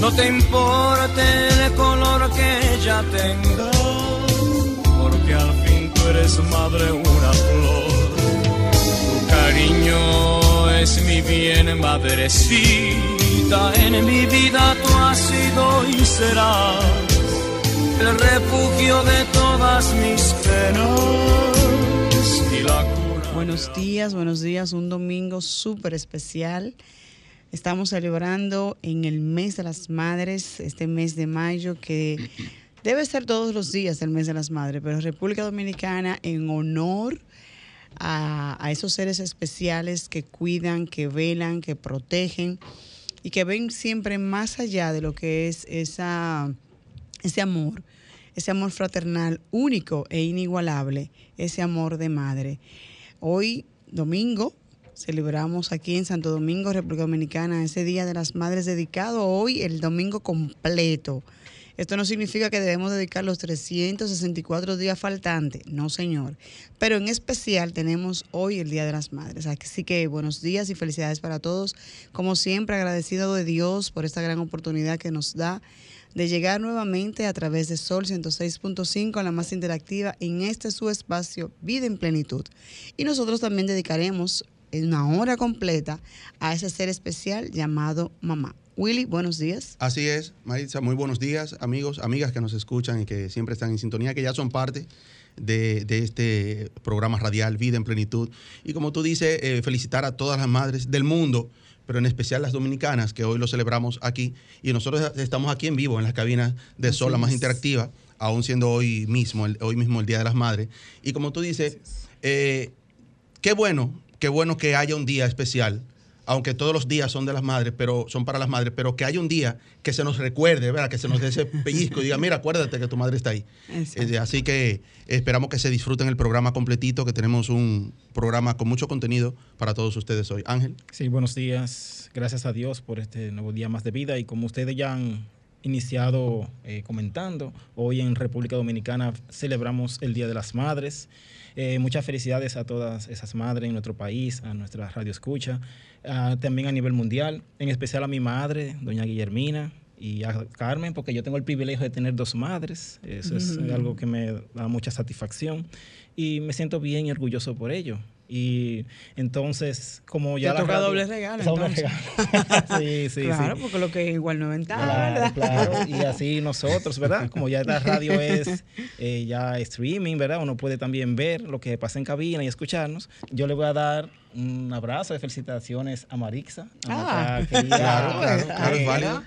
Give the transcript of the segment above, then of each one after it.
No te importe el color que ella tenga, porque al fin tú eres madre una flor. Tu cariño es mi bien, madrecita. En mi vida tú has sido y serás el refugio de todas mis penas y la cura. Buenos días, buenos días. Un domingo súper especial. Estamos celebrando en el mes de las madres, este mes de mayo que debe ser todos los días el mes de las madres, pero República Dominicana en honor a, esos seres especiales que cuidan, que velan, que protegen y que ven siempre más allá de lo que es esa, ese amor, ese amor fraternal único e inigualable, ese amor de madre. Hoy, domingo, celebramos aquí en Santo Domingo, República Dominicana, ese Día de las Madres dedicado hoy el domingo completo. Esto no significa que debemos dedicar los 364 días faltantes, no señor. Pero en especial tenemos hoy el Día de las Madres. Así que buenos días y felicidades para todos. Como siempre, agradecido de Dios por esta gran oportunidad que nos da de llegar nuevamente a través de Sol 106.5, la más interactiva, en este su espacio Vida en Plenitud. Y nosotros también dedicaremos una hora completa a ese ser especial llamado mamá. Willy, buenos días. Así es, Maritza, muy buenos días, amigos, amigas que nos escuchan y que siempre están en sintonía, que ya son parte de, de este programa radial Vida en Plenitud. Y como tú dices, eh, felicitar a todas las madres del mundo, pero en especial las dominicanas, que hoy lo celebramos aquí. Y nosotros estamos aquí en vivo, en las cabinas de Sol, la más interactiva, aún siendo hoy mismo, el, hoy mismo el Día de las Madres. Y como tú dices, eh, qué bueno, qué bueno que haya un día especial aunque todos los días son de las madres, pero son para las madres, pero que haya un día que se nos recuerde, ¿verdad? Que se nos dé ese pellizco y diga, mira, acuérdate que tu madre está ahí. Eh, así que esperamos que se disfruten el programa completito, que tenemos un programa con mucho contenido para todos ustedes hoy. Ángel. Sí, buenos días. Gracias a Dios por este nuevo día más de vida y como ustedes ya han iniciado eh, comentando, hoy en República Dominicana celebramos el Día de las Madres. Eh, muchas felicidades a todas esas madres en nuestro país, a nuestra radio escucha, uh, también a nivel mundial, en especial a mi madre, doña Guillermina, y a Carmen, porque yo tengo el privilegio de tener dos madres. Eso es Ujú. algo que me da mucha satisfacción y me siento bien y orgulloso por ello. Y entonces, como ya Te la toca radio- doble regalo, Doble regalo. sí, sí, claro, sí. porque lo que es igual no es ventaja, Claro, ¿verdad? claro, y así nosotros, ¿verdad? Como ya la radio es eh, ya streaming, ¿verdad? Uno puede también ver lo que pasa en cabina y escucharnos. Yo le voy a dar un abrazo de felicitaciones a Marixa, a Ah, nuestra querida, claro, claro, compañera,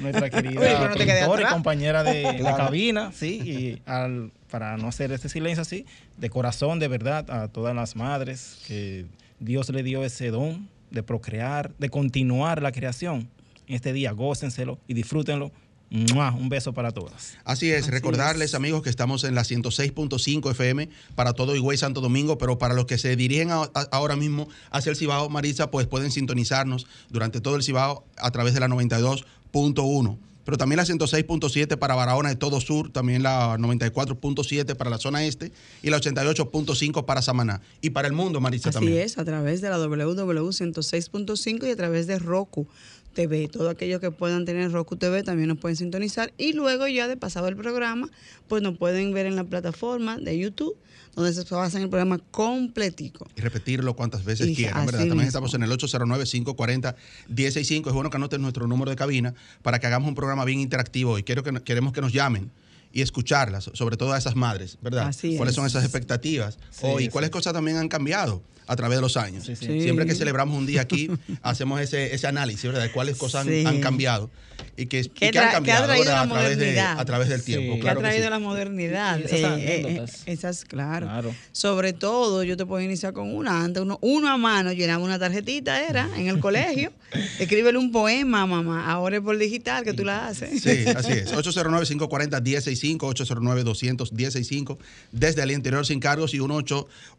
nuestra querida Oye, no te y compañera de, Claro. cabina, sí, y al, para no hacer este silencio así, de corazón, de verdad, a todas las madres que Dios le dio ese don de procrear, de continuar la creación. En este día, gócenselo y disfrútenlo. Un beso para todas. Así es, Así recordarles es. amigos que estamos en la 106.5 FM para todo Higüey Santo Domingo, pero para los que se dirigen a- a- ahora mismo hacia el Cibao, Marisa, pues pueden sintonizarnos durante todo el Cibao a través de la 92.1. Pero también la 106.7 para Barahona de todo sur, también la 94.7 para la zona este y la 88.5 para Samaná. Y para el mundo, Marisa, Así también. es, a través de la WW106.5 y a través de Roku TV. Todos aquellos que puedan tener Roku TV también nos pueden sintonizar. Y luego ya de pasado el programa, pues nos pueden ver en la plataforma de YouTube, donde se pasa el programa completico. y repetirlo cuantas veces Y quieran, ¿verdad? También mismo. estamos en el 809-540-165. Es bueno que anoten nuestro número de cabina para que hagamos un programa bien interactivo y quiero que, queremos que nos llamen y escucharlas, sobre todo a esas madres, ¿verdad? Así ¿Cuáles es. son esas expectativas? Sí, y sí. cuáles cosas también han cambiado a través de los años. Sí, sí. Sí. Siempre que celebramos un día aquí, hacemos ese, ese análisis, ¿verdad? De cuáles cosas han- Sí. han, cambiado. y que, y Que que han que ha cambiado traído ahora la a través, de, a través del tiempo. Que que claro ha que traído sí. la modernidad. Esas Eh, eh, eh, esas, claro. Claro. Sobre todo, yo te puedo iniciar con una. Antes uno, uno a mano llenaba una tarjetita, era, en el colegio. Escríbele un poema, mamá. Ahora es por digital que tú la haces. Sí, así es. 809-540-1065, 809-200-1065, desde el interior sin cargos y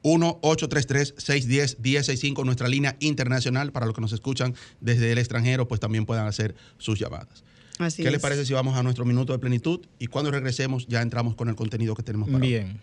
1-833-610-1065, nuestra línea internacional para los que nos escuchan desde el extranjero, pues también puedan hacer sus llamadas. Así ¿Qué les es. parece si vamos a nuestro minuto de plenitud? Y cuando regresemos ya entramos con el contenido que tenemos para hoy. Bien.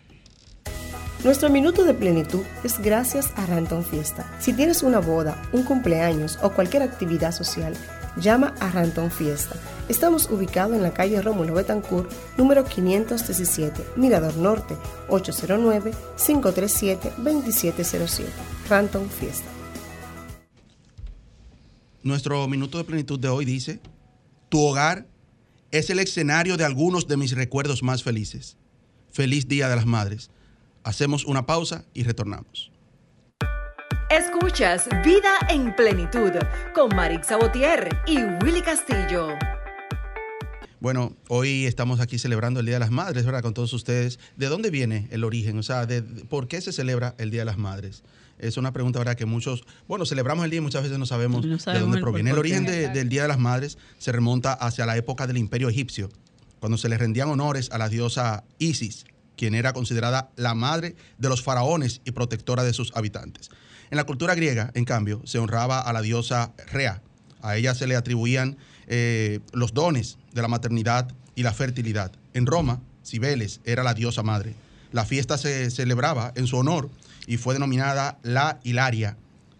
Nuestro minuto de plenitud es gracias a Ranton Fiesta. Si tienes una boda, un cumpleaños o cualquier actividad social, llama a Ranton Fiesta. Estamos ubicados en la calle Rómulo Betancourt, número 517, Mirador Norte, 809-537-2707. Ranton Fiesta. Nuestro minuto de plenitud de hoy dice, tu hogar es el escenario de algunos de mis recuerdos más felices. Feliz Día de las Madres. Hacemos una pausa y retornamos. Escuchas Vida en Plenitud con Marix Sabotier y Willy Castillo. Bueno, hoy estamos aquí celebrando el Día de las Madres, ¿verdad? Con todos ustedes. ¿De dónde viene el origen? O sea, de, de- ¿por qué se celebra el Día de las Madres? Es una pregunta, ¿verdad? Que muchos, bueno, celebramos el día y muchas veces no sabemos, No de dónde el proviene. El origen de- del Día de las Madres se remonta hacia la época del Imperio Egipcio, cuando se le rendían honores a la diosa Isis, quien era considerada la madre de los faraones y protectora de sus habitantes. En la cultura griega, en cambio, se honraba a la diosa Rea. A ella se le atribuían eh, los dones de la maternidad y la fertilidad. En Roma, Cibeles era la diosa madre. La fiesta se celebraba en su honor y fue denominada la Hilaria.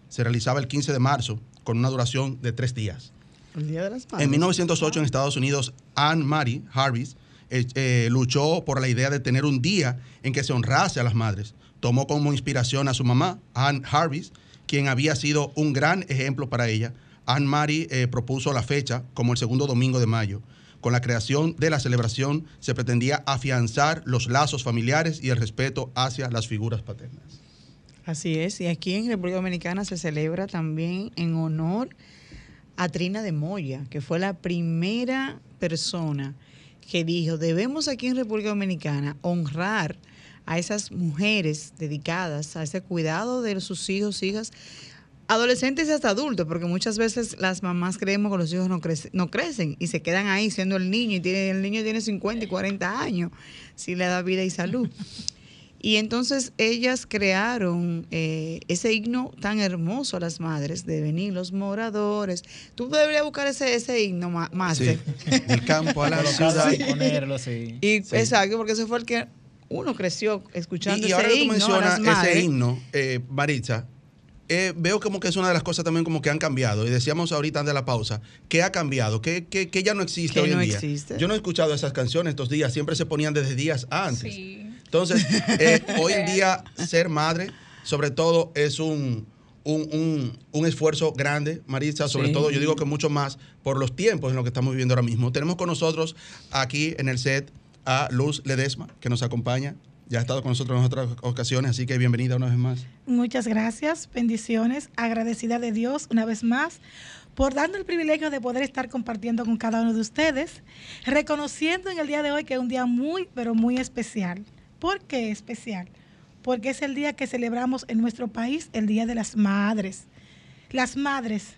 Se realizaba el 15 de marzo con una duración de tres días. El Día de las. En 1908 en Estados Unidos, Anne Marie Harris eh, eh, luchó por la idea de tener un día en que se honrase a las madres. Tomó como inspiración a su mamá, Anne Harris, quien había sido un gran ejemplo para ella. Anne Marie eh, propuso la fecha como el segundo domingo de mayo. Con la creación de la celebración se pretendía afianzar los lazos familiares y el respeto hacia las figuras paternas. Así es, y aquí en República Dominicana se celebra también en honor a Trina de Moya, que fue la primera persona que dijo, debemos aquí en República Dominicana honrar a esas mujeres dedicadas a ese cuidado de sus hijos, hijas, adolescentes y hasta adultos, porque muchas veces las mamás creemos que los hijos no, crece- no crecen y se quedan ahí siendo el niño, y tiene, el niño tiene 50 y 40 años, si le da vida y salud. Y entonces ellas crearon eh, ese himno tan hermoso a las madres de venir los moradores. Tú deberías buscar ese, ese himno ma- más. Sí, del campo a la ciudad. Y ponerlo, sí. Y Sí. exacto, porque ese fue el que uno creció escuchando Y, y ahora ese que tú himno mencionas ese himno, eh, Maritza, eh, veo como que es una de las cosas también como que han cambiado. Y decíamos ahorita antes de la pausa, ¿qué ha cambiado? ¿Qué, qué- qué ya no existe hoy en no día? existe. Yo no he escuchado esas canciones estos días, siempre se ponían desde días antes. Entonces, eh, hoy en día ser madre, sobre todo, es un, un, un- un esfuerzo grande, Maritza, sobre Sí. todo, yo digo que mucho más por los tiempos en los que estamos viviendo ahora mismo. Tenemos con nosotros aquí en el set a Luz Ledesma, que nos acompaña. Ya ha estado con nosotros en otras ocasiones, así que bienvenida una vez más. Muchas gracias, bendiciones, agradecida de Dios una vez más por darnos el privilegio de poder estar compartiendo con cada uno de ustedes, reconociendo en el día de hoy que es un día muy, pero muy especial. ¿Por qué especial? Porque es el día que celebramos en nuestro país, el Día de las Madres. Las madres,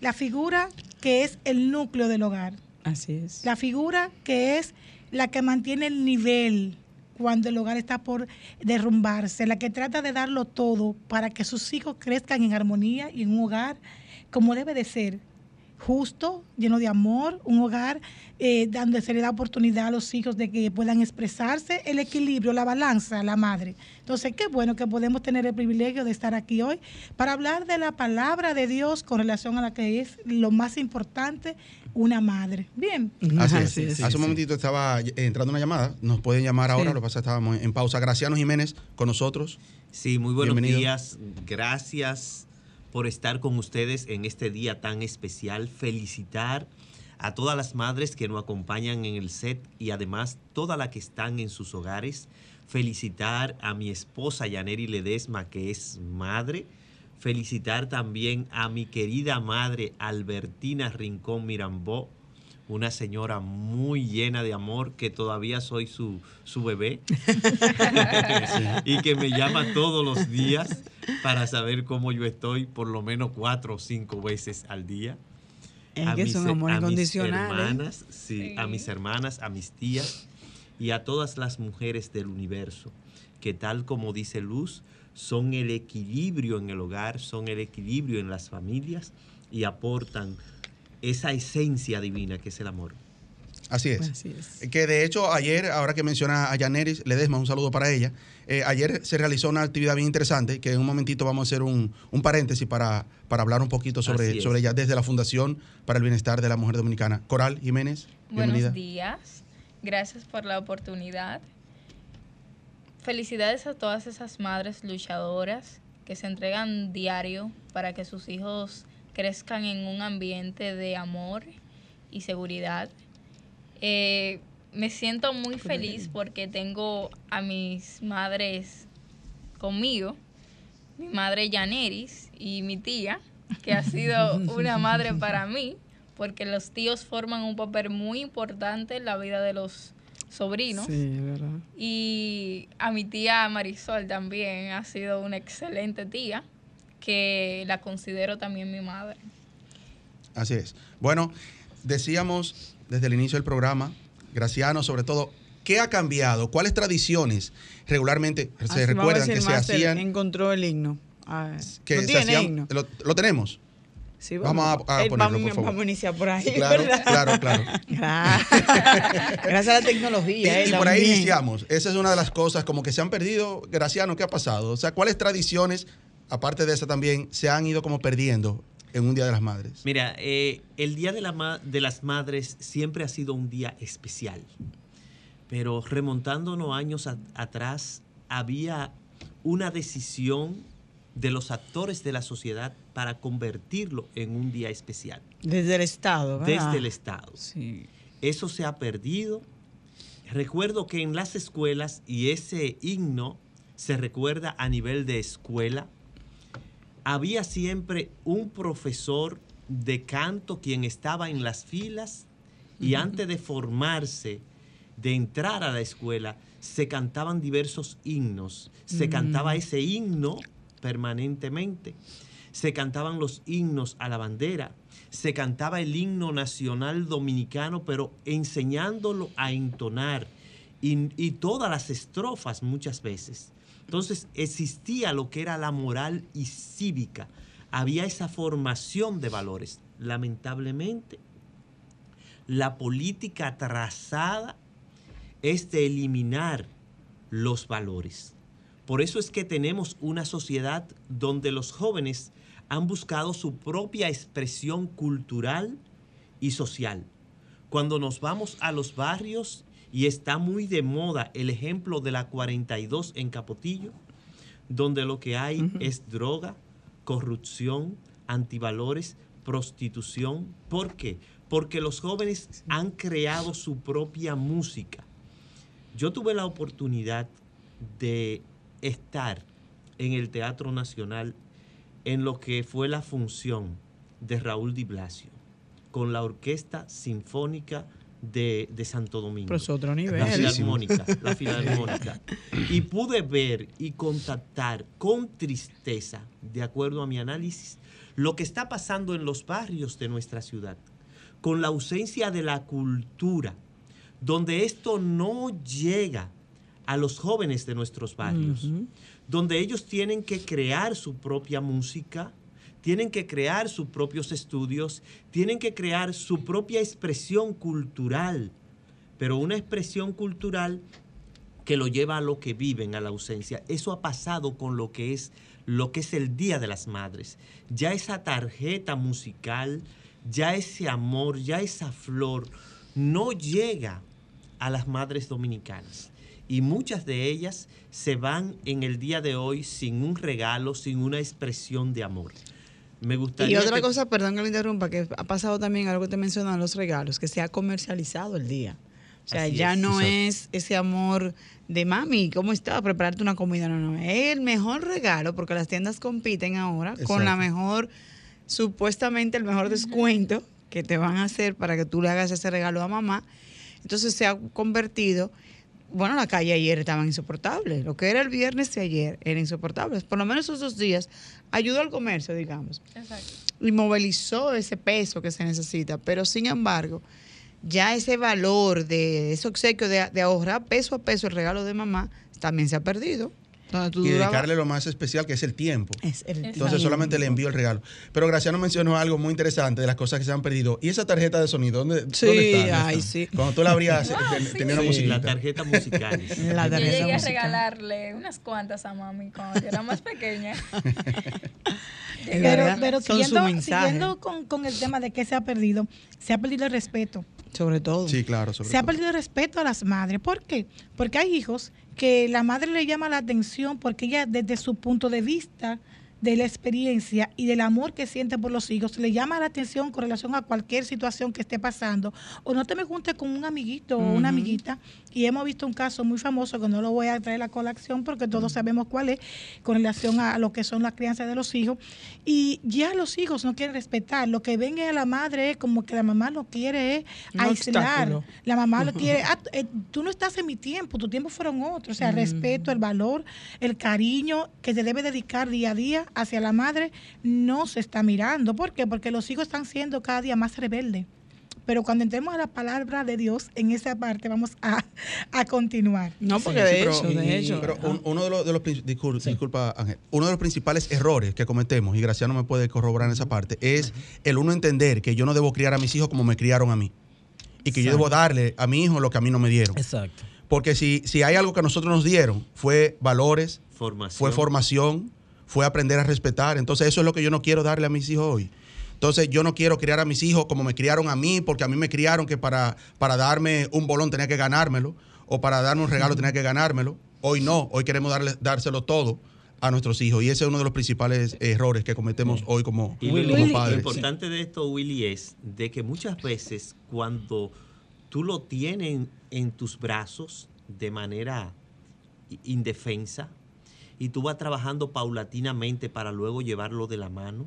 la figura que es el núcleo del hogar. Así es. La figura que es la que mantiene el nivel cuando el hogar está por derrumbarse, la que trata de darlo todo para que sus hijos crezcan en armonía y en un hogar como debe de ser, justo, lleno de amor, un hogar eh, donde se le da oportunidad a los hijos de que puedan expresarse, el equilibrio, la balanza, la madre. Entonces, qué bueno que podemos tener el privilegio de estar aquí hoy para hablar de la palabra de Dios con relación a la que es lo más importante, una madre. Bien. Así es. sí, sí, Hace sí. un momentito estaba eh, entrando una llamada. Nos pueden llamar ahora, Sí. lo que pasa es que estábamos en pausa. Graciano Jiménez con nosotros. Sí, muy buenos Bienvenido. días. Gracias por estar con ustedes en este día tan especial. Felicitar a todas las madres que nos acompañan en el set y además todas las que están en sus hogares. Felicitar a mi esposa Yaneri Ledesma, que es madre. Felicitar también a mi querida madre Albertina Rincón Mirambó, una señora muy llena de amor, que todavía soy su, su bebé, y que me llama todos los días para saber cómo yo estoy, por lo menos cuatro o cinco veces al día. Es que es un amor a mis incondicional, ¿eh? hermanas, sí, a mis hermanas, a mis tías y a todas las mujeres del universo, que tal como dice Luz, son el equilibrio en el hogar, son el equilibrio en las familias y aportan esa esencia divina que es el amor. Así es. Así es. Que de hecho ayer, ahora que menciona a Yaneris Ledesma, un saludo para ella. eh, ayer se realizó una actividad bien interesante que en un momentito vamos a hacer un, un paréntesis para, para hablar un poquito sobre, sobre ella desde la Fundación para el Bienestar de la Mujer Dominicana. Coral Jiménez, bienvenida. Buenos días, gracias por la oportunidad. Felicidades a todas esas madres luchadoras que se entregan diario para que sus hijos crezcan en un ambiente de amor y seguridad. Eh, me siento muy feliz porque tengo a mis madres conmigo, mi madre Yaneris y mi tía, que ha sido una madre para mí, porque los tíos forman un papel muy importante en la vida de los sobrinos. Sí, verdad. Y a mi tía Marisol también ha sido una excelente tía, que la considero también mi madre. Así es. Bueno, decíamos desde el inicio del programa, Graciano, sobre todo, ¿qué ha cambiado? ¿Cuáles tradiciones regularmente se vamos a recuerdan que se hacían? Encontró el himno. Ah, Que ¿No se tiene hacían- himno? Lo, lo tenemos. Sí, Vamos a- a Eh, ponerlo, vamos, por favor. vamos a iniciar por ahí. Sí, claro, ¿verdad? claro, claro. Gracias. A la tecnología. y eh, por ahí iniciamos. Esa es una de las cosas como que se han perdido. Graciano, ¿qué ha pasado? O sea, ¿cuáles tradiciones, aparte de esa también, se han ido como perdiendo en un Día de las Madres? Mira, eh, el Día de, la Ma- de las Madres siempre ha sido un día especial, pero remontándonos años a- atrás, había una decisión de los actores de la sociedad para convertirlo en un día especial, Desde el Estado, ¿verdad? desde el Estado. Sí. Eso se ha perdido. Recuerdo que en las escuelas, y ese himno se recuerda a nivel de escuela, había siempre un profesor de canto quien estaba en las filas y antes de formarse, de entrar a la escuela, se cantaban diversos himnos. Se Mm. cantaba ese himno permanentemente. Se cantaban los himnos a la bandera. Se cantaba el himno nacional dominicano, pero enseñándolo a entonar. Y, y todas las estrofas muchas veces. Entonces existía lo que era la moral y cívica. Había esa formación de valores. Lamentablemente, la política trazada es de eliminar los valores. Por eso es que tenemos una sociedad donde los jóvenes han buscado su propia expresión cultural y social. Cuando nos vamos a los barrios y está muy de moda el ejemplo de la 42 en Capotillo, donde lo que hay es droga, corrupción, antivalores, prostitución. ¿Por qué? Porque los jóvenes han creado su propia música. Yo tuve la oportunidad de estar en el Teatro Nacional en lo que fue la función de Raúl Di Blasio con la Orquesta Sinfónica de, de Santo Domingo. Pero es otro nivel. La Filarmónica, la Filarmónica. Y pude ver y contactar con tristeza, de acuerdo a mi análisis, lo que está pasando en los barrios de nuestra ciudad, con la ausencia de la cultura, donde esto no llega a los jóvenes de nuestros barrios, donde ellos tienen que crear su propia música, tienen que crear sus propios estudios, tienen que crear su propia expresión cultural, pero una expresión cultural que lo lleva a lo que viven, a la ausencia. Eso ha pasado con lo que es lo que es el Día de las Madres. Ya esa tarjeta musical, ya ese amor, ya esa flor no llega a las madres dominicanas. Y muchas de ellas se van en el día de hoy sin un regalo, sin una expresión de amor. Me Y gustaría otra que- cosa, perdón que lo interrumpa, que ha pasado también algo que te mencionan los regalos, que se ha comercializado el día. O sea, Así ya es. no Exacto. es ese amor de mami, ¿cómo está? Prepararte una comida. No, no. Es el mejor regalo porque las tiendas compiten ahora con la mejor, supuestamente el mejor descuento que te van a hacer para que tú le hagas ese regalo a mamá. Entonces se ha convertido, bueno, la calle ayer estaba insoportable. Lo que era el viernes de ayer era insoportable. Por lo menos esos dos días ayudó al comercio, digamos. Exacto. Y movilizó ese peso que se necesita. Pero sin embargo, ya ese valor de ese obsequio de, de ahorrar peso a peso el regalo de mamá también se ha perdido. Y dedicarle lo más especial que es el tiempo. Es el Entonces tiempo. solamente le envío el regalo. Pero Graciano mencionó algo muy interesante de las cosas que se han perdido. ¿Y esa tarjeta de sonido? ¿Dónde, Sí, dónde está? ay, sí. Cuando tú la abrías, ten- tenía una musiquita. la tarjeta musical. La Yo tarjeta llegué a musical. regalarle unas cuantas a mami cuando yo era más pequeña. Pero, pero siguiendo, con, con el tema de que se ha perdido, se ha perdido el respeto. Sobre todo. Sí, claro. sobre Se ha perdido el respeto a las madres. ¿Por qué? Porque hay hijos que la madre le llama la atención porque ella desde su punto de vista de la experiencia y del amor que siente por los hijos, le llama la atención con relación a cualquier situación que esté pasando. O no te me juntes con un amiguito o una amiguita. Y hemos visto un caso muy famoso que no lo voy a traer a colación porque todos sabemos cuál es, con relación a lo que son las crianzas de los hijos. Y ya los hijos no quieren respetar. Lo que ven a la madre es como que la mamá lo quiere es Un aislar. obstáculo. La mamá lo quiere, "Ah, eh, tú no estás en mi tiempo, tu tiempo fueron otros. O sea, el respeto, el valor, el cariño que se debe dedicar día a día hacia la madre no se está mirando. ¿Por qué? Porque los hijos están siendo cada día más rebeldes. Pero cuando entremos a la palabra de Dios, en esa parte vamos a, a continuar. No, porque Sí, de pero- hecho, de hecho. Pero un- uno de los, de los disculpa, Ángel, uno de los principales errores que cometemos, y Graciano me puede corroborar en esa parte, es el uno entender que yo no debo criar a mis hijos como me criaron a mí. Y que yo debo darle a mi hijo lo que a mí no me dieron. Exacto. Porque si, si hay algo que a nosotros nos dieron, fue valores, Formación. fue formación, fue aprender a respetar. Entonces eso es lo que yo no quiero darle a mis hijos hoy. Entonces yo no quiero criar a mis hijos como me criaron a mí, porque a mí me criaron que para, para darme un bolón tenía que ganármelo, o para darme un regalo tenía que ganármelo. Hoy no, hoy queremos darle, dárselo todo a nuestros hijos. Y ese es uno de los principales errores que cometemos hoy como, Y como lo, lo padres. importante de esto, Willy, es de que muchas veces cuando tú lo tienes en tus brazos de manera indefensa y tú vas trabajando paulatinamente para luego llevarlo de la mano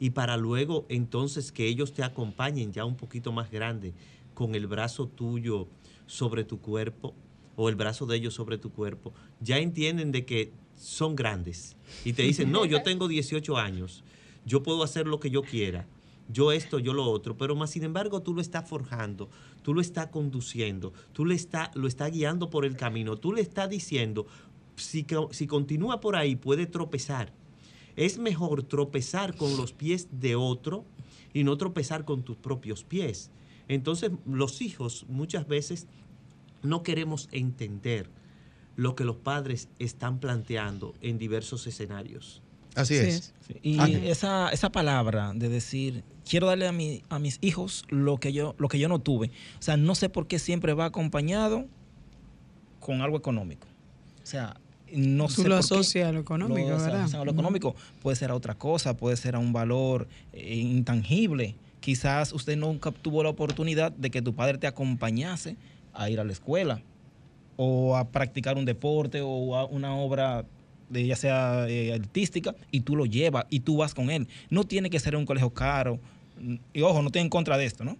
y para luego entonces que ellos te acompañen ya un poquito más grande con el brazo tuyo sobre tu cuerpo o el brazo de ellos sobre tu cuerpo, ya entienden de que son grandes y te dicen, no, yo tengo 18 años, yo puedo hacer lo que yo quiera, yo esto, yo lo otro, pero más sin embargo tú lo estás forjando, tú lo estás conduciendo, tú le está, lo estás guiando por el camino, tú le estás diciendo, si, si continúa por ahí puede tropezar. Es mejor tropezar con los pies de otro y no tropezar con tus propios pies. Entonces los hijos muchas veces no queremos entender lo que los padres están planteando en diversos escenarios. Así Sí, es. Sí, Y Ángel. esa, esa palabra de decir, quiero darle a, mi, a mis hijos lo que, yo, lo que yo no tuve. O sea, no sé por qué siempre va acompañado con algo económico. O sea, no Tú sé lo asocias a lo económico, Lo- ¿verdad? lo económico puede ser a otra cosa, puede ser a un valor eh, intangible. Quizás usted nunca tuvo la oportunidad de que tu padre te acompañase a ir a la escuela o a practicar un deporte o a una obra de ya sea eh, artística y tú lo llevas y tú vas con él. No tiene que ser un colegio caro. Y ojo, no estoy en contra de esto, ¿no?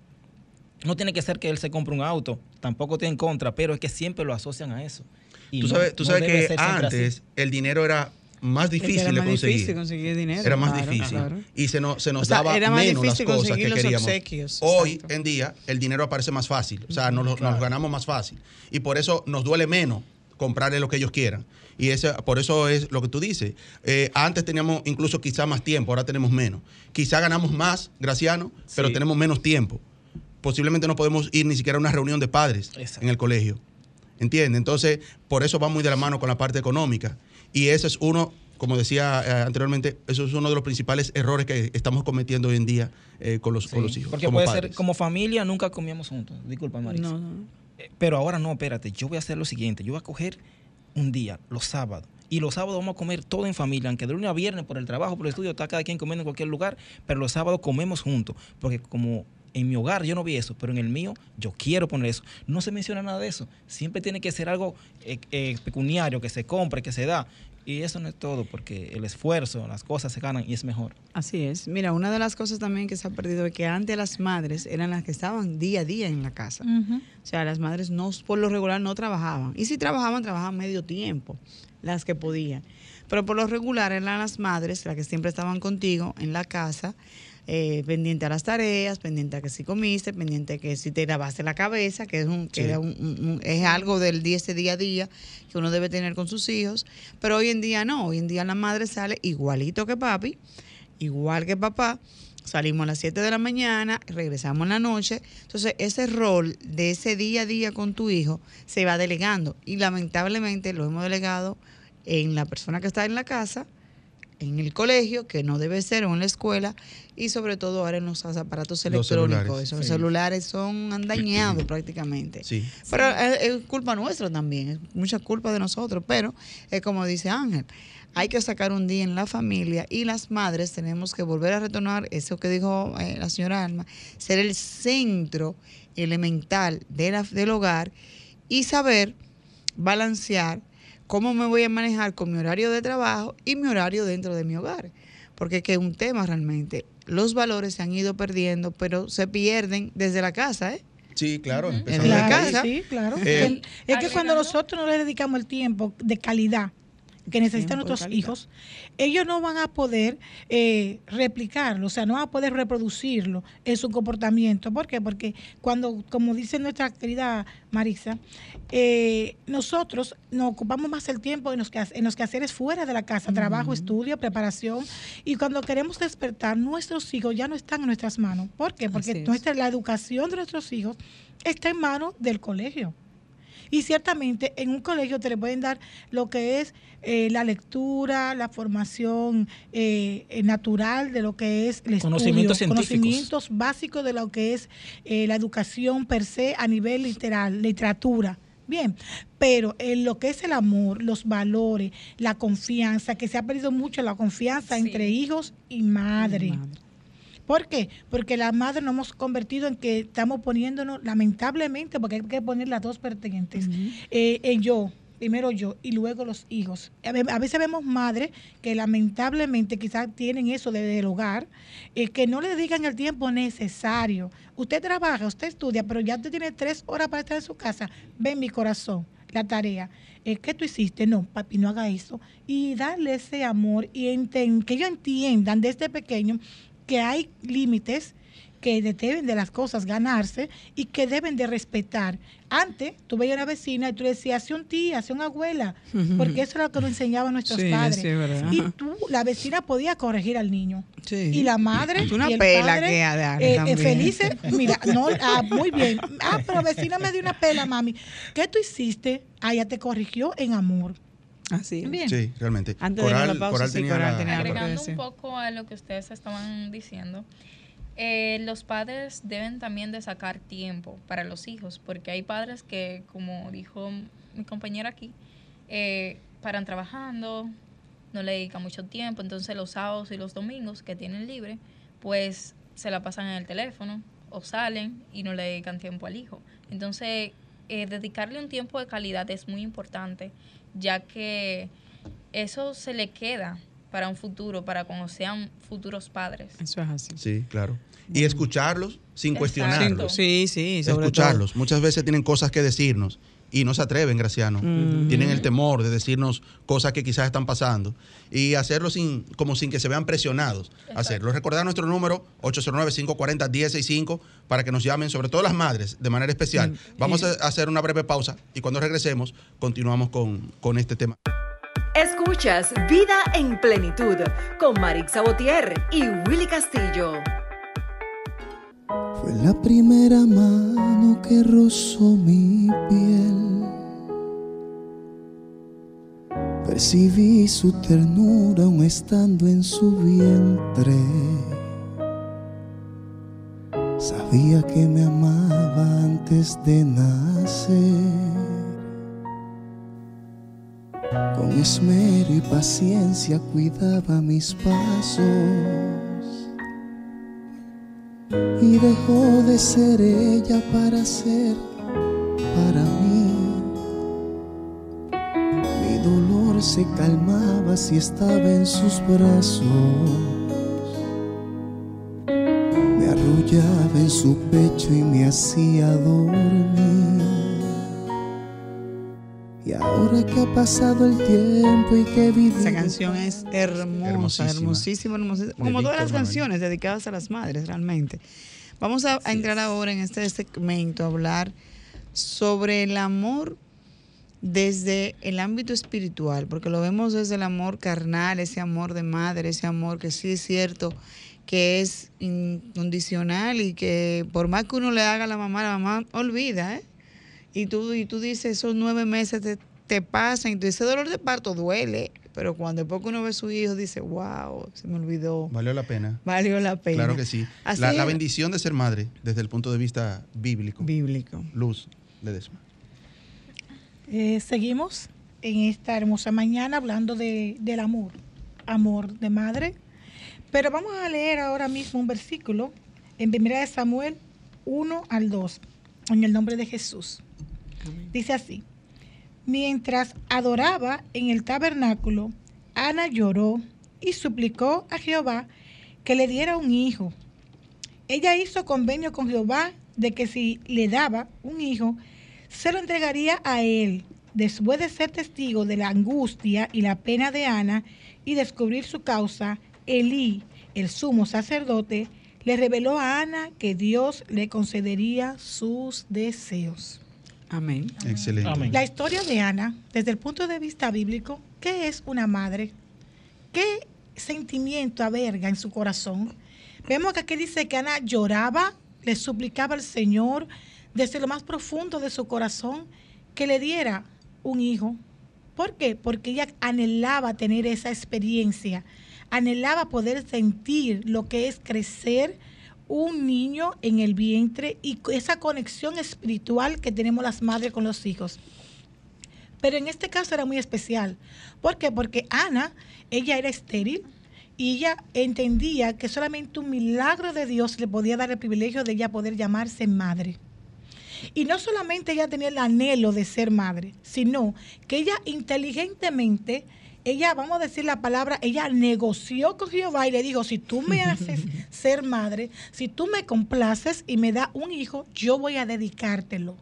No tiene que ser que él se compre un auto, tampoco estoy en contra, pero es que siempre lo asocian a eso. Y Tú sabes, tú sabes que antes el dinero era más difícil era de más conseguir. difícil conseguir dinero. Era más claro, difícil. claro. Y se nos, se nos O sea, daba era más menos las cosas conseguir que los queríamos. obsequios, Hoy exacto. en día el dinero aparece más fácil. O sea, nos, Claro. ganamos más fácil. Y por eso nos duele menos comprarle lo que ellos quieran. Y ese, por eso es lo que tú dices. Eh, antes teníamos incluso quizá más tiempo, ahora tenemos menos. Quizá ganamos más, Graciano, pero Sí. tenemos menos tiempo. Posiblemente no podemos ir ni siquiera a una reunión de padres Exacto. en el colegio. ¿Entiendes? Entonces, por eso va muy de la mano con la parte económica. Y ese es uno, como decía eh, anteriormente, eso es uno de los principales errores que estamos cometiendo hoy en día eh, con, los, con los hijos. Porque como puede padres. ser, como familia nunca comíamos juntos. Disculpa, Marisa. No, no. Eh, Pero ahora no, espérate, yo voy a hacer lo siguiente, yo voy a coger un día, los sábados, y los sábados vamos a comer todo en familia, aunque de lunes a viernes por el trabajo, por el estudio, está cada quien comiendo en cualquier lugar, pero los sábados comemos juntos, porque como en mi hogar yo no vi eso, pero en el mío yo quiero poner eso. No se menciona nada de eso, siempre tiene que ser algo eh, eh, pecuniario, que se compre, que se da, Y eso no es todo, porque el esfuerzo, las cosas se ganan y es mejor. Así es. Mira, una de las cosas también que se ha perdido es que antes las madres eran las que estaban día a día en la casa. O sea, las madres no, por lo regular no trabajaban. Y si trabajaban, trabajaban medio tiempo, las que podían. Pero por lo regular eran las madres las que siempre estaban contigo en la casa, eh, pendiente a las tareas, pendiente a que si comiste, pendiente a que si te lavaste la cabeza, que es un, que Sí. era un- es algo del día, ese día a día que uno debe tener con sus hijos. Pero hoy en día no, hoy en día la madre sale igualito que papi, igual que papá. Salimos a las 7 de la mañana, regresamos en la noche. Entonces, ese rol de ese día a día con tu hijo se va delegando. Y lamentablemente lo hemos delegado en la persona que está en la casa, en el colegio, que no debe ser, o en la escuela, y sobre todo ahora en los aparatos Los electrónicos. celulares, Esos sí. celulares son han dañado prácticamente. Sí. Pero es, es culpa nuestra también, es mucha culpa de nosotros, pero es como dice Ángel, hay que sacar un día en la familia y las madres tenemos que volver a retornar eso que dijo eh, la señora Alma, ser el centro elemental de la- del hogar y saber balancear cómo me voy a manejar con mi horario de trabajo y mi horario dentro de mi hogar. Porque es que es un tema realmente. Los valores se han ido perdiendo, pero se pierden desde la casa, ¿eh? Sí, claro. La desde Claro, ahí. casa. sí, claro. Eh, El- es que cuando nosotros no le dedicamos el tiempo de calidad que necesitan nuestros hijos, ellos no van a poder eh, replicarlo, o sea, no van a poder reproducirlo en su comportamiento. ¿Por qué? Porque cuando, como dice nuestra querida Marisa, eh, nosotros nos ocupamos más el tiempo en los, que, en los quehaceres fuera de la casa, trabajo, estudio, preparación, y cuando queremos despertar, nuestros hijos ya no están en nuestras manos. ¿Por qué? Porque nuestra, la educación de nuestros hijos está en manos del colegio. Y ciertamente en un colegio te le pueden dar lo que es eh, la lectura, la formación eh, eh, natural de lo que es el Conocimientos estudio, científicos. conocimientos básicos de lo que es eh, la educación per se a nivel literal, literatura. Bien, pero en lo que es el amor, los valores, la confianza, que se ha perdido mucho la confianza Sí. entre hijos y madre. ¿Por qué? Porque las madres nos hemos convertido en que estamos poniéndonos, lamentablemente, porque hay que poner las dos vertientes, eh, en yo, primero yo y luego los hijos. A ve- a veces vemos madres que lamentablemente quizás tienen eso de- del hogar, eh, que no le dedican el tiempo necesario. Usted trabaja, usted estudia, pero ya usted tiene tres horas para estar en su casa. Ven mi corazón, la tarea. Eh, ¿Qué tú hiciste? No, papi, no haga eso. Y darle ese amor y enten- que ellos entiendan desde pequeño que hay límites que de- deben de las cosas ganarse y que deben de respetar. Antes, tú veías a una vecina y tú le decías, hace un tía, hace una abuela, porque eso era lo que nos enseñaban nuestros Sí, padres. sí, y tú, la vecina podía corregir al niño. Sí. Y la madre Una y el pela padre, que ha de dar eh, eh, felices. Mira, no, ah, muy bien. Ah, pero vecina me dio una pela, mami. ¿Qué tú hiciste? Ah, ella te corrigió en amor. Así es. Bien. Sí, realmente. Antes de ir a la pausa, sí, tenía Coral la- tenía Agregando un poco a lo que ustedes estaban diciendo, eh, los padres deben también de sacar tiempo para los hijos, porque hay padres que, como dijo mi compañera aquí, eh, paran trabajando, no le dedican mucho tiempo, entonces los sábados y los domingos que tienen libre, pues se la pasan en el teléfono o salen y no le dedican tiempo al hijo. Entonces, eh, dedicarle un tiempo de calidad es muy importante, ya que eso se le queda para un futuro, para cuando sean futuros padres. Eso es así. Sí, claro. Y escucharlos sin Exacto. cuestionarlos. Sí, sí, sobre escucharlos. Muchas veces tienen cosas que decirnos y no se atreven, Graciano. Tienen el temor de decirnos cosas que quizás están pasando y hacerlo sin, como sin que se vean presionados. Hacerlo. Recordar nuestro número 809-540-1065 para que nos llamen, sobre todo las madres, de manera especial. Vamos a hacer una breve pausa y cuando regresemos continuamos con, con este tema. Escuchas Vida en Plenitud con Marix Sabotier y Willy Castillo. Fue la primera mano que rozó mi piel. Percibí su ternura aún estando en su vientre. Sabía que me amaba antes de nacer. Con esmero y paciencia cuidaba mis pasos y dejó de ser ella para ser para mí. Mi dolor se calmaba si estaba en sus brazos. Me arrullaba en su pecho y me hacía dormir. Que ha pasado el tiempo y que viví. Esa canción es hermosa, hermosísima, hermosísima. Como De todas las Víctor Manuel. canciones dedicadas a las madres, realmente. Vamos a, a entrar ahora en este segmento a hablar sobre el amor desde el ámbito espiritual, porque lo vemos desde el amor carnal, ese amor de madre, ese amor que sí es cierto que es incondicional y que por más que uno le haga a la mamá, la mamá olvida, ¿eh? Y tú, y tú dices, esos nueve meses te, te pasan, y tú dices, dolor de parto duele, pero cuando después uno ve a su hijo, dice, wow, se me olvidó, Valió la pena. valió la pena. Claro que sí. Así La, la bendición de ser madre desde el punto de vista bíblico. Bíblico. Luz, Ledesma. Eh, seguimos en esta hermosa mañana hablando de, del amor, amor de madre. Pero vamos a leer ahora mismo un versículo en 1 de Samuel 1 al 2, en el nombre de Jesús. Dice así, mientras adoraba en el tabernáculo, Ana lloró y suplicó a Jehová que le diera un hijo. Ella hizo convenio con Jehová de que si le daba un hijo, se lo entregaría a él. Después de ser testigo de la angustia y la pena de Ana y descubrir su causa, Elí, el sumo sacerdote, le reveló a Ana que Dios le concedería sus deseos. Amén. Excelente. La historia de Ana, desde el punto de vista bíblico, ¿qué es una madre? ¿Qué sentimiento averga en su corazón? Vemos que aquí dice que Ana lloraba, le suplicaba al Señor desde lo más profundo de su corazón que le diera un hijo. ¿Por qué? Porque ella anhelaba tener esa experiencia, anhelaba poder sentir lo que es crecer un niño en el vientre y esa conexión espiritual que tenemos las madres con los hijos. Pero en este caso era muy especial. ¿Por qué? Porque Ana, ella era estéril y ella entendía que solamente un milagro de Dios le podía dar el privilegio de ella poder llamarse madre. Y no solamente ella tenía el anhelo de ser madre, sino que ella inteligentemente, ella, vamos a decir la palabra, ella negoció con Jehová y le dijo, si tú me haces ser madre, si tú me complaces y me das un hijo, yo voy a dedicártelo.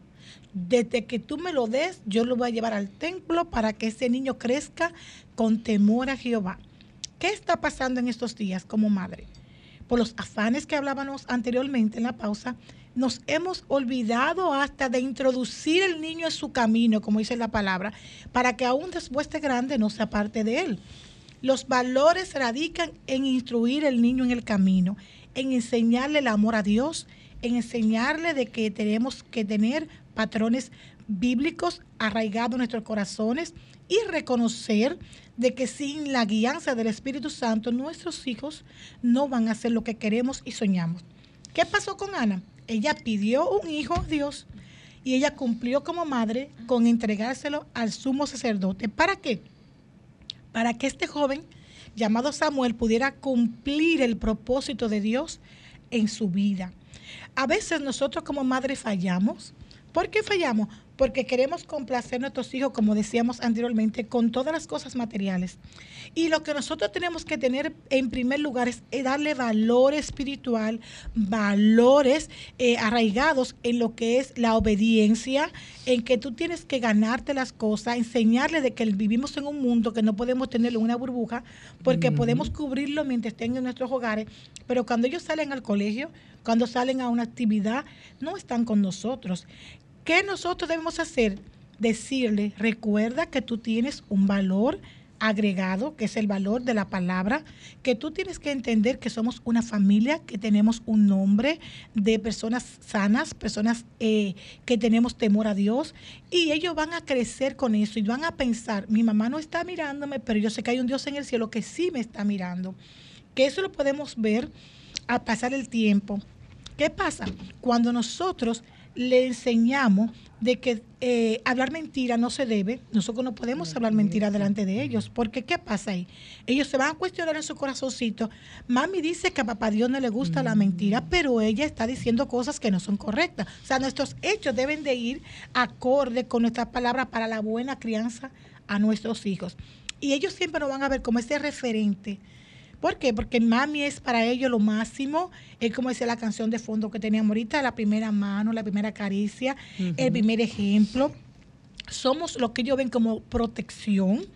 Desde que tú me lo des, yo lo voy a llevar al templo para que ese niño crezca con temor a Jehová. ¿Qué está pasando en estos días como madre? Por los afanes que hablábamos anteriormente en la pausa, nos hemos olvidado hasta de introducir el niño en su camino, como dice la palabra, para que aún después de grande no se aparte de él. Los valores radican en instruir el niño en el camino, en enseñarle el amor a Dios, en enseñarle de que tenemos que tener patrones bíblicos arraigados en nuestros corazones y reconocer de que sin la guianza del Espíritu Santo nuestros hijos no van a hacer lo que queremos y soñamos. ¿Qué pasó con Ana? Ella pidió un hijo a Dios y ella cumplió como madre con entregárselo al sumo sacerdote. ¿Para qué? Para que este joven llamado Samuel pudiera cumplir el propósito de Dios en su vida. A veces nosotros como madres fallamos. ¿Por qué fallamos? Porque queremos complacer a nuestros hijos, como decíamos anteriormente, con todas las cosas materiales. Y lo que nosotros tenemos que tener en primer lugar es eh, darle valor espiritual, valores eh, arraigados en lo que es la obediencia, en que tú tienes que ganarte las cosas, enseñarle de que vivimos en un mundo que no podemos tenerlo en una burbuja, porque podemos cubrirlo mientras estén en nuestros hogares, pero cuando ellos salen al colegio, cuando salen a una actividad, no están con nosotros. ¿Qué nosotros debemos hacer? Decirle, recuerda que tú tienes un valor agregado, que es el valor de la palabra, que tú tienes que entender que somos una familia, que tenemos un nombre de personas sanas, personas eh, que tenemos temor a Dios, y ellos van a crecer con eso y van a pensar, mi mamá no está mirándome, pero yo sé que hay un Dios en el cielo que sí me está mirando. Que eso lo podemos ver al pasar el tiempo. ¿Qué pasa? Cuando nosotros le enseñamos de que eh, hablar mentira no se debe, nosotros no podemos hablar mentira delante de ellos, porque ¿qué pasa ahí? Ellos se van a cuestionar en su corazoncito, mami dice que a papá Dios no le gusta la mentira, pero ella está diciendo cosas que no son correctas. O sea, nuestros hechos deben de ir acorde con nuestras palabras para la buena crianza a nuestros hijos. Y ellos siempre nos van a ver como ese referente. ¿Por qué? Porque mami es para ellos lo máximo. Es como dice la canción de fondo que teníamos ahorita, la primera mano, la primera caricia, el primer ejemplo. Somos lo que ellos ven como protección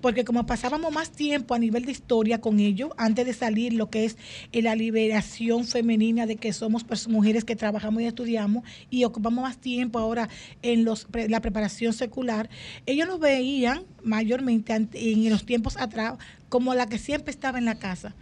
porque como pasábamos más tiempo a nivel de historia con ellos, antes de salir lo que es eh, la liberación femenina de que somos mujeres que trabajamos y estudiamos y ocupamos más tiempo ahora en los, la preparación secular, ellos nos veían mayormente en los tiempos atrás como la que siempre estaba en la casa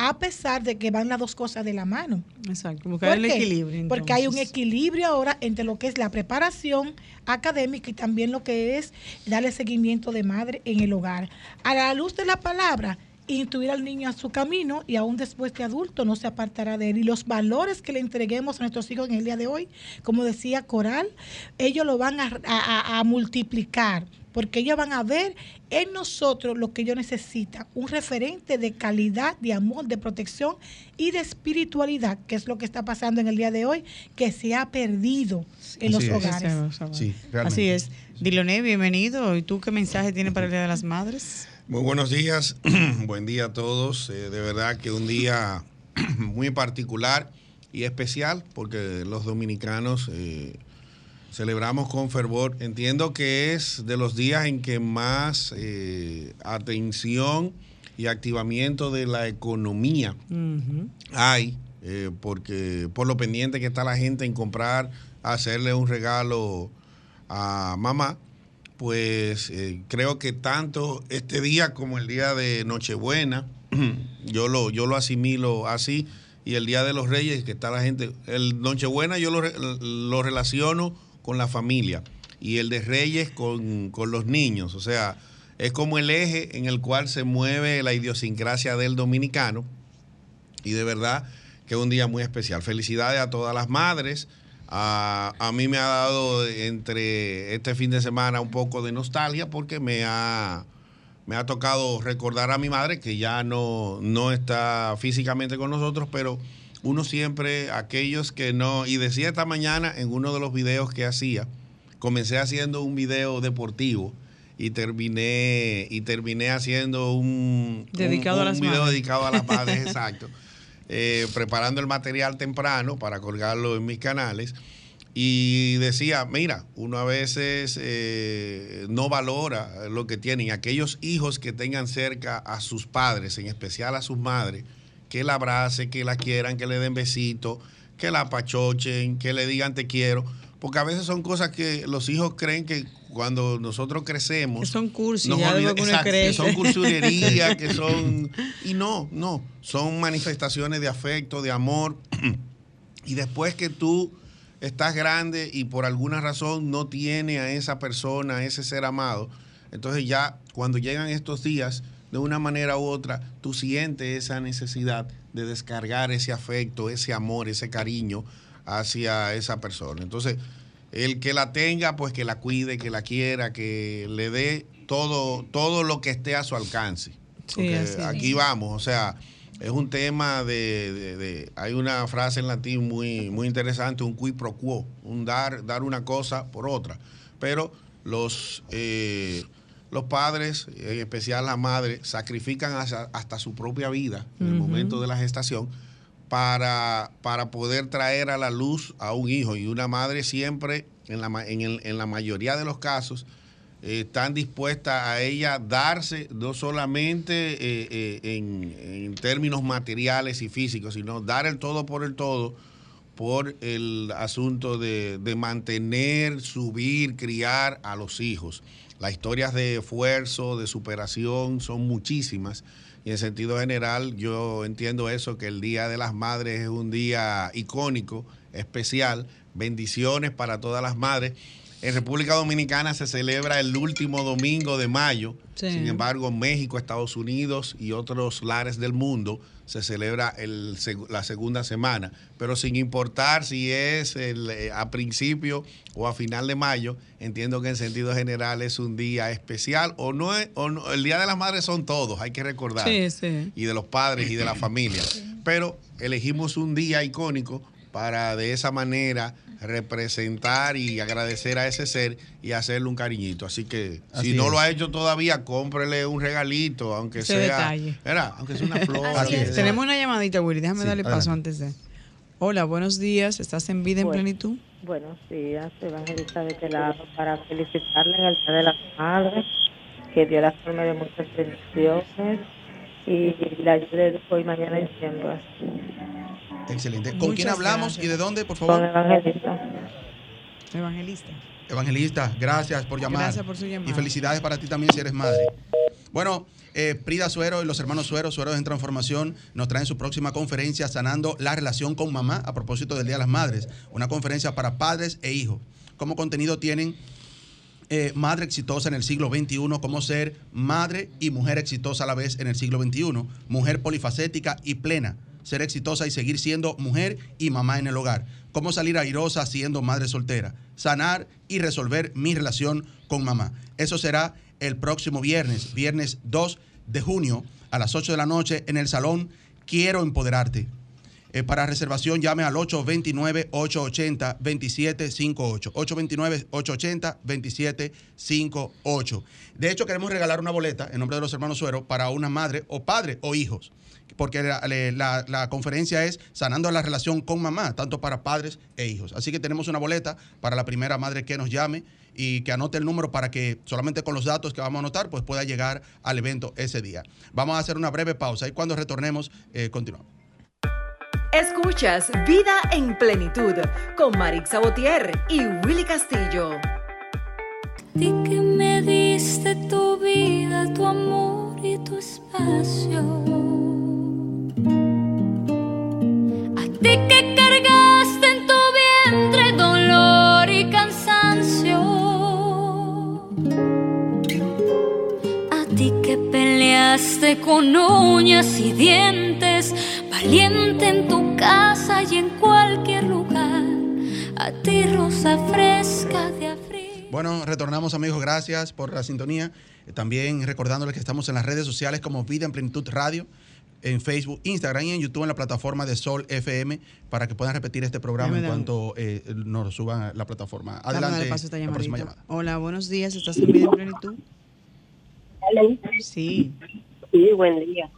a pesar de que van las dos cosas de la mano. Exacto, buscar el equilibrio. Porque hay un equilibrio ahora entre lo que es la preparación académica y también lo que es darle seguimiento de madre en el hogar. A la luz de la palabra, intuir al niño a su camino y aún después de adulto no se apartará de él. Y los valores que le entreguemos a nuestros hijos en el día de hoy, como decía Coral, ellos lo van a multiplicar porque ellos van a ver en nosotros lo que ellos necesitan, un referente de calidad, de amor, de protección y de espiritualidad, que es lo que está pasando en el día de hoy, que se ha perdido en los hogares. Sí, Así es. Diloné, bienvenido. ¿Y tú qué mensaje tienes para el Día de las Madres? Muy buenos días, buen día a todos. Eh, de verdad que un día muy particular y especial, porque los dominicanos... Eh, celebramos con fervor. Entiendo que es de los días en que más eh, atención y activamiento de la economía hay, eh, porque por lo pendiente que está la gente en comprar, hacerle un regalo a mamá, pues eh, creo que tanto este día como el día de Nochebuena, yo lo, yo lo asimilo así, y el día de los Reyes, que está la gente, el Nochebuena yo lo, lo relaciono con la familia y el de Reyes con, los niños. O sea, es como el eje en el cual se mueve la idiosincrasia del dominicano y de verdad que es un día muy especial. Felicidades a todas las madres. A, a, mí me ha dado entre este fin de semana un poco de nostalgia porque me ha, me ha tocado recordar a mi madre que ya no, no está físicamente con nosotros, pero uno siempre, aquellos que no, y decía esta mañana en uno de los videos que hacía, comencé haciendo un video deportivo y terminé y terminé haciendo un, dedicado a video dedicado a las madres, exacto. Eh, preparando el material temprano para colgarlo en mis canales. Y decía, mira, uno a veces eh, no valora lo que tienen. Aquellos hijos que tengan cerca a sus padres, en especial a sus madres, que la abrace, que la quieran, que le den besitos, que la apachochen, que le digan te quiero. Porque a veces son cosas que los hijos creen que cuando nosotros crecemos. Que son cursi, que son cursurería, que son. Y no, no. Son manifestaciones de afecto, de amor. Y después que tú estás grande y por alguna razón no tiene a esa persona, a ese ser amado, entonces ya cuando llegan estos días de una manera u otra, tú sientes esa necesidad de descargar ese afecto, ese amor, ese cariño hacia esa persona. Entonces, el que la tenga, pues que la cuide, que la quiera, que le dé todo, todo lo que esté a su alcance. aquí vamos, o sea, es un tema de, hay una frase en latín muy, muy interesante, un qui pro quo, un dar, dar una cosa por otra. Pero los eh, los padres, en especial la madre, sacrifican hasta, su propia vida en el momento de la gestación para, para, poder traer a la luz a un hijo. Y una madre siempre, en la, en la mayoría de los casos, eh, están dispuestas a ella darse no solamente eh, eh, en, términos materiales y físicos, sino dar el todo por el todo por el asunto de, de mantener, subir, criar a los hijos. Las historias de esfuerzo, de superación son muchísimas. Y en sentido general, yo entiendo eso, que el Día de las Madres es un día icónico, especial. Bendiciones para todas las madres. En República Dominicana se celebra el último domingo de mayo. Sin embargo, México, Estados Unidos y otros lares del mundo se celebra el, la segunda semana. Pero sin importar si es eh, a principio o a final de mayo, entiendo que en sentido general es un día especial. O no, es, o el Día de las Madres son todos, hay que recordar. Y de los padres y de la familia. Pero elegimos un día icónico para de esa manera representar y agradecer a ese ser y hacerle un cariñito. Así que Así si no es. lo ha hecho todavía, cómprele un regalito, aunque Ese sea, detalle. Era, aunque sea una flor. Así es. Tenemos una llamadita, Willy. Déjame Sí, darle paso adelante. antes de. Hola, buenos días. ¿Estás en vida en Bueno. plenitud? Buenos días, Evangelista de este lado, para felicitarle en el Día de las Madres, que Dios la forme de muchas bendiciones y la ayude hoy, mañana y siempre. Excelente. ¿Con Muchas quién hablamos gracias. y de dónde, por Con favor? Evangelista. Evangelista. Evangelista, gracias por llamar. Gracias por su llamada. Y felicidades para ti también si eres madre. Bueno, eh, Prida Suero y los hermanos Suero, Sueros en Transformación, nos traen su próxima conferencia sanando la relación con mamá a propósito del Día de las Madres. Una conferencia para padres e hijos. Como contenido tienen eh, madre exitosa en el siglo XXI, cómo ser madre y mujer exitosa a la vez en el siglo XXI, mujer polifacética y plena, ser exitosa y seguir siendo mujer y mamá en el hogar, cómo salir airosa siendo madre soltera, sanar y resolver mi relación con mamá. Eso será el próximo viernes, viernes 2 de junio a las 8 de la noche en el salón Quiero Empoderarte. Eh, para reservación llame al 829-880-2758. 829-880-2758. De hecho, queremos regalar una boleta en nombre de los hermanos Suero para una madre o padre o hijos. Porque la, la- la conferencia es sanando la relación con mamá, tanto para padres e hijos. Así que tenemos una boleta para la primera madre que nos llame y que anote el número para que solamente con los datos que vamos a anotar pues pueda llegar al evento ese día. Vamos a hacer una breve pausa y cuando retornemos eh, continuamos. Escuchas Vida en Plenitud con Marix Sabotier y Willy Castillo. ti que me diste tu vida, tu amor y tu espacio. Ti que cargaste en tu vientre dolor y cansancio. A ti que peleaste con uñas y dientes, valiente en tu casa y en cualquier lugar. A ti rosa fresca de abril. Bueno, retornamos amigos, gracias por la sintonía. Eh, También recordándoles que estamos en las redes sociales como Vida en Plenitud Radio, en Facebook, Instagram y en YouTube en la plataforma de Sol FM para que puedan repetir este programa Déjame en cuanto eh, nos suban a la plataforma. Adelante, paso esta la próxima llamada. Hola, buenos días. ¿Estás en vida en plenitud? Sí. Sí, buen día.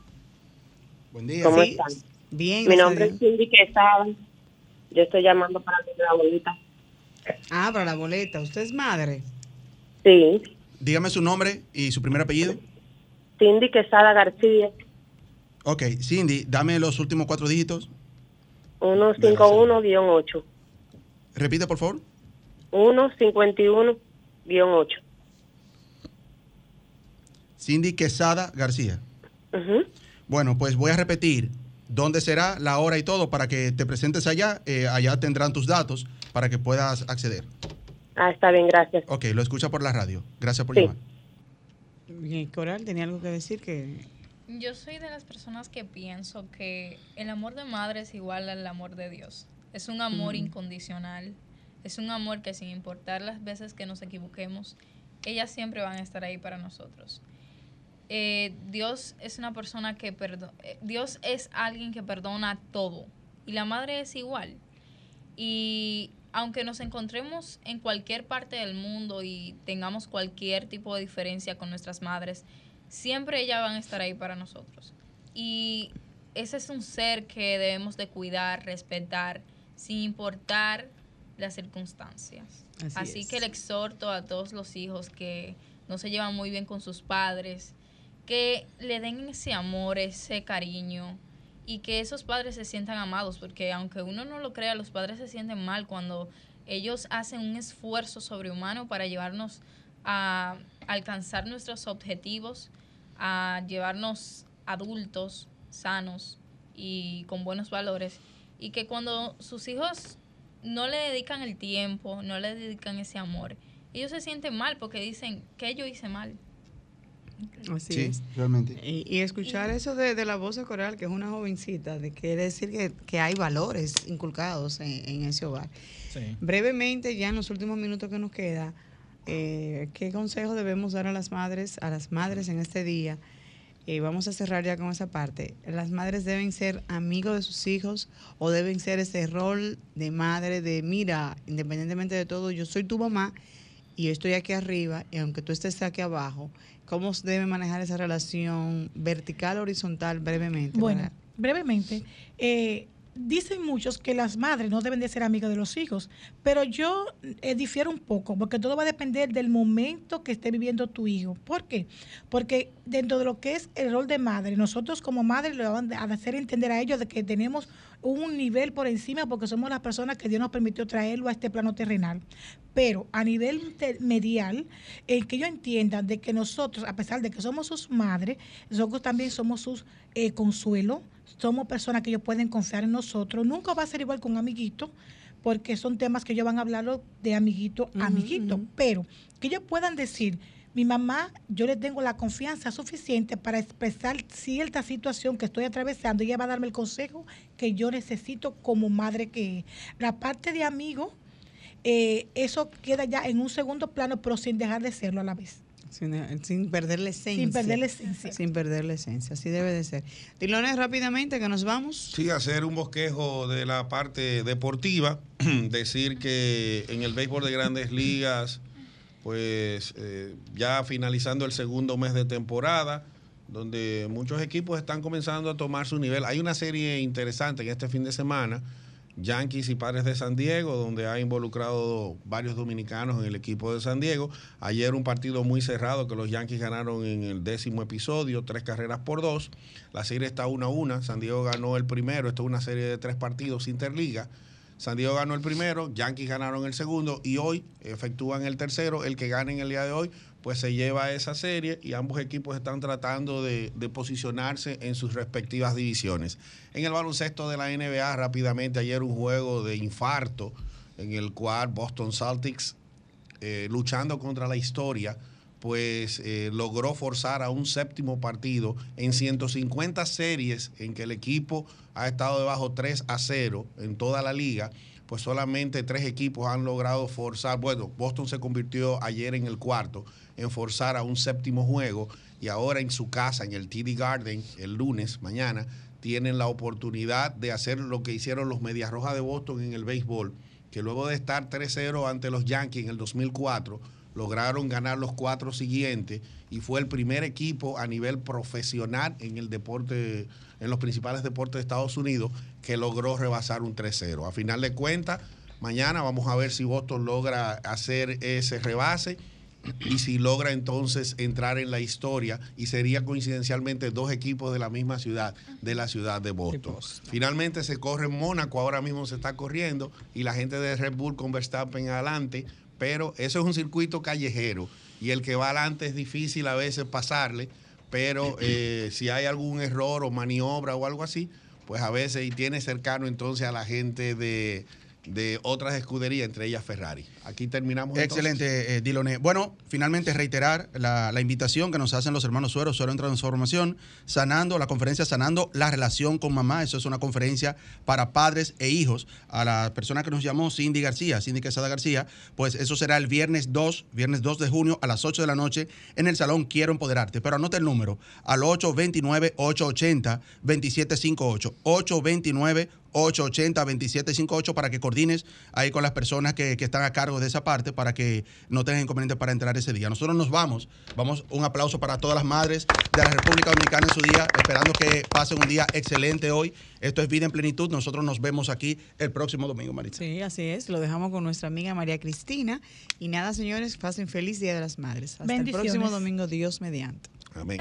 Buen día. ¿Cómo Sí, están? Bien. Mi nombre es. Cindy Quesada. Yo estoy llamando para mi abuelita. Ah, para la boleta. ¿Usted es madre? Sí, Dígame su nombre y su primer apellido. Cindy Quesada García, Ok, Cindy, dame los últimos cuatro dígitos. 151-8. Repite, por favor. 151-8. Cindy Quesada García. Bueno, pues voy a repetir dónde será, la hora y todo para que te presentes allá. Eh, allá tendrán tus datos para que puedas acceder. Ah, está bien, gracias. Ok, lo escucha por la radio. Gracias por Sí. llamar. Coral tenía algo que decir que Yo soy de las personas que pienso que el amor de madre es igual al amor de Dios. Es un amor Ujú. incondicional. Es un amor que sin importar las veces que nos equivoquemos, ellas siempre van a estar ahí para nosotros. Eh, Dios es una persona que perdona. Dios es alguien que perdona todo. Y la madre es igual. Y aunque nos encontremos en cualquier parte del mundo y tengamos cualquier tipo de diferencia con nuestras madres, siempre ellas van a estar ahí para nosotros. Y ese es un ser que debemos de cuidar, respetar, sin importar las circunstancias. Así Así, es. que le exhorto a todos los hijos que no se llevan muy bien con sus padres, que le den ese amor, ese cariño y que esos padres se sientan amados, porque aunque uno no lo crea, los padres se sienten mal cuando ellos hacen un esfuerzo sobrehumano para llevarnos a alcanzar nuestros objetivos, a llevarnos adultos sanos y con buenos valores, y que cuando sus hijos no le dedican el tiempo, no le dedican ese amor, ellos se sienten mal porque dicen que yo hice mal. Así Sí, es. realmente. Y, y escuchar eso de, de la voz de Coral, que es una jovencita, de quiere decir que, que hay valores inculcados en, en ese hogar. Sí. Brevemente, ya en los últimos minutos que nos queda, eh, ¿qué consejo debemos dar a las madres, a las madres en este día? eh, vamos a cerrar ya con esa parte. Las madres deben ser amigos de sus hijos o deben ser ese rol de madre de, mira, independientemente de todo, yo soy tu mamá y yo estoy aquí arriba y aunque tú estés aquí abajo, ¿cómo se debe manejar esa relación vertical horizontal brevemente? Bueno, brevemente, eh, dicen muchos que las madres no deben de ser amigas de los hijos, pero yo eh, difiero un poco, porque todo va a depender del momento que esté viviendo tu hijo. ¿Por qué? Porque dentro de lo que es el rol de madre, nosotros como madre le van a hacer entender a ellos de que tenemos un nivel por encima porque somos las personas que Dios nos permitió traerlo a este plano terrenal. Pero a nivel intermedial, en que ellos entiendan de que nosotros, a pesar de que somos sus madres, nosotros también somos sus eh, consuelo, somos personas que ellos pueden confiar en nosotros. Nunca va a ser igual con un amiguito, porque son temas que ellos van a hablarlo de amiguito a amiguito, pero que ellos puedan decir, mi mamá, yo le tengo la confianza suficiente para expresar cierta situación que estoy atravesando y ella va a darme el consejo que yo necesito como madre que es. La parte de amigo, eh, eso queda ya en un segundo plano, pero sin dejar de serlo a la vez. Sin, sin perder la esencia. Sin perder la esencia. Sin perder la esencia, así debe de ser. Dilones, rápidamente, que nos vamos. Sí, hacer un bosquejo de la parte deportiva, decir que en el béisbol de grandes ligas, pues eh, ya finalizando el segundo mes de temporada, donde muchos equipos están comenzando a tomar su nivel. Hay una serie interesante en este fin de semana, Yankees y Padres de San Diego, donde ha involucrado varios dominicanos en el equipo de San Diego. Ayer un partido muy cerrado que los Yankees ganaron en el décimo episodio, tres carreras por dos. La serie está 1 a 1. San Diego ganó el primero. Esto es una serie de tres partidos interliga. San Diego ganó el primero, Yankees ganaron el segundo y hoy efectúan el tercero. El que gane en el día de hoy, pues se lleva esa serie y ambos equipos están tratando de, de posicionarse en sus respectivas divisiones. En el baloncesto de la NBA, rápidamente, ayer un juego de infarto en el cual Boston Celtics, eh, luchando contra la historia, pues eh, logró forzar a un séptimo partido en 150 series en que el equipo ha estado debajo 3 a 0 en toda la liga, pues solamente tres equipos han logrado forzar, bueno, Boston se convirtió ayer en el cuarto en forzar a un séptimo juego y ahora en su casa, en el TD Garden, el lunes, mañana, tienen la oportunidad de hacer lo que hicieron los Medias Rojas de Boston en el béisbol, que luego de estar 3-0 ante los Yankees en el 2004, lograron ganar los cuatro siguientes y fue el primer equipo a nivel profesional en el deporte, en los principales deportes de Estados Unidos, que logró rebasar un 3-0. A final de cuentas, mañana vamos a ver si Boston logra hacer ese rebase y si logra entonces entrar en la historia y sería coincidencialmente dos equipos de la misma ciudad, de la ciudad de Boston. Finalmente se corre en Mónaco, ahora mismo se está corriendo y la gente de Red Bull con Verstappen adelante, pero eso es un circuito callejero y el que va adelante es difícil a veces pasarle, pero eh, si hay algún error o maniobra o algo así, pues a veces y tiene cercano entonces a la gente de, de otras escuderías, entre ellas Ferrari. Aquí terminamos. Excelente, eh, Diloné. Bueno, finalmente reiterar la, invitación que nos hacen los hermanos Suero, Suero en Transformación, sanando, la conferencia Sanando la relación con mamá. Eso es una conferencia para padres e hijos. A la persona que nos llamó, Cindy García, Cindy Quesada García, pues eso será el viernes 2, viernes 2 de junio a las 8 de la noche en el Salón Quiero Empoderarte. Pero anote el número, al 829-880-2758. 829 880-2758 para que coordines ahí con las personas que, que están a cargo de esa parte para que no tengan inconveniente para entrar ese día. Nosotros nos vamos, vamos, un aplauso para todas las madres de la República Dominicana en su día, esperando que pasen un día excelente hoy. Esto es Vida en Plenitud, nosotros nos vemos aquí el próximo domingo, Maritza. Sí, así es. Lo dejamos con nuestra amiga María Cristina. Y nada, señores, pasen feliz Día de las Madres. Hasta el próximo domingo, Dios mediante. Amén.